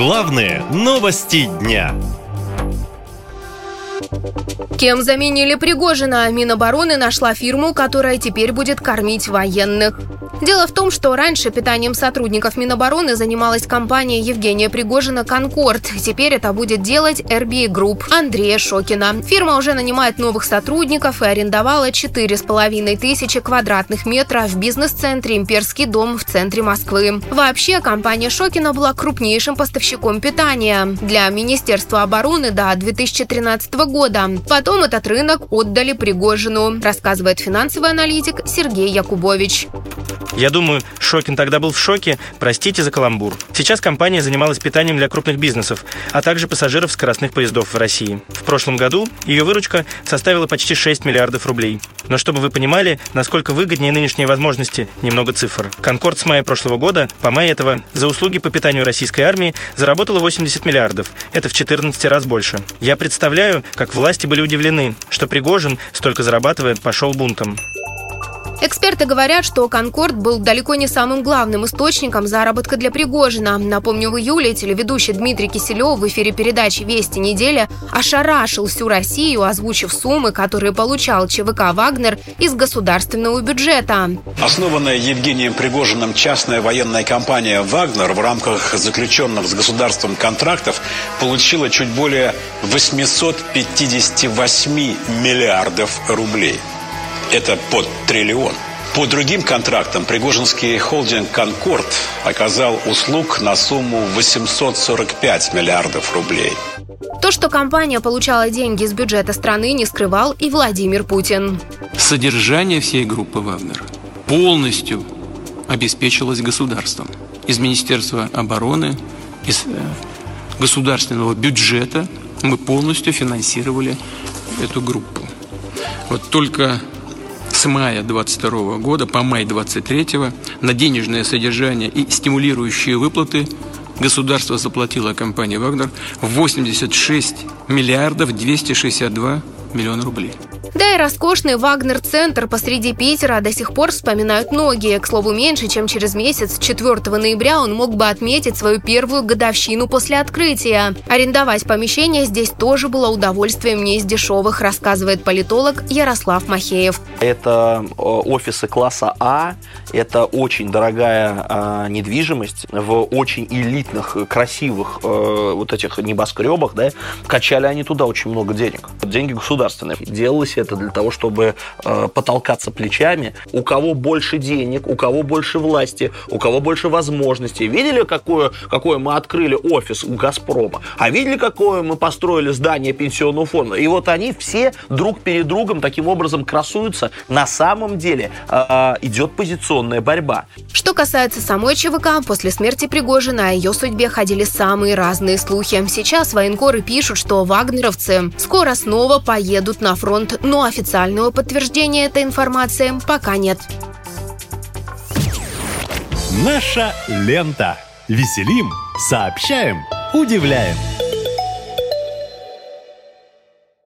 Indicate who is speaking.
Speaker 1: Главные новости дня.
Speaker 2: Кем заменили Пригожина? Минобороны нашла фирму, которая теперь будет кормить военных. Дело в том, что раньше питанием сотрудников Минобороны занималась компания Евгения Пригожина «Конкорд». Теперь это будет делать RBA Group Андрея Шокина. Фирма уже нанимает новых сотрудников и арендовала 4,5 тысячи квадратных метров в бизнес-центре «Имперский дом» в центре Москвы. Вообще, компания Шокина была крупнейшим поставщиком питания для Министерства обороны до 2013 года. Потом этот рынок отдали Пригожину, рассказывает финансовый аналитик Сергей Якубович.
Speaker 3: Я думаю, Шокин тогда был в шоке, простите за каламбур. Сейчас компания занималась питанием для крупных бизнесов, а также пассажиров скоростных поездов в России. В прошлом году ее выручка составила почти 6 миллиардов рублей. Но чтобы вы понимали, насколько выгоднее нынешние возможности, немного цифр. Конкорд с мая прошлого года, по мая этого, за услуги по питанию российской армии заработала 80 миллиардов. Это в 14 раз больше. Я представляю, как власти были удивлены, что Пригожин, столько зарабатывает, пошел бунтом.
Speaker 2: Эксперты говорят, что «Конкорд» был далеко не самым главным источником заработка для Пригожина. Напомню, в июле телеведущий Дмитрий Киселев в эфире передачи «Вести недели» ошарашил всю Россию, озвучив суммы, которые получал ЧВК «Вагнер» из государственного бюджета.
Speaker 4: Основанная Евгением Пригожиным частная военная компания «Вагнер» в рамках заключенных с государством контрактов получила чуть более 858 миллиардов рублей. Это под триллион. По другим контрактам Пригожинский холдинг «Конкорд» оказал услуг на сумму 845 миллиардов рублей.
Speaker 2: То, что компания получала деньги из бюджета страны, не скрывал и Владимир Путин.
Speaker 5: Содержание всей группы «Вагнер» полностью обеспечилось государством. Из Министерства обороны, из э, государственного бюджета мы полностью финансировали эту группу. Вот только с мая 22 года по май 23 на денежное содержание и стимулирующие выплаты государство заплатило компании «Вагнер» 86 миллиардов 262 миллиона рублей.
Speaker 2: Да и роскошный Вагнер-центр посреди Питера до сих пор вспоминают многие. К слову, меньше, чем через месяц, 4 ноября, он мог бы отметить свою первую годовщину после открытия. Арендовать помещение здесь тоже было удовольствием не из дешевых, рассказывает политолог Ярослав Махеев.
Speaker 6: Это э, офисы класса А, это очень дорогая э, недвижимость в очень элитных, красивых э, вот этих небоскребах, да, качали они туда очень много денег. Деньги государственные. Делалось это для того, чтобы э, потолкаться плечами. У кого больше денег, у кого больше власти, у кого больше возможностей. Видели, какое, какое мы открыли офис у «Газпрома»? А видели, какое мы построили здание пенсионного фонда? И вот они все друг перед другом таким образом красуются. На самом деле э, идет позиционная борьба.
Speaker 2: Что касается самой ЧВК, после смерти Пригожина о ее судьбе ходили самые разные слухи. Сейчас военкоры пишут, что вагнеровцы скоро снова поедут на фронт, но официального подтверждения этой информации пока нет.
Speaker 1: Наша лента. Веселим, сообщаем, удивляем.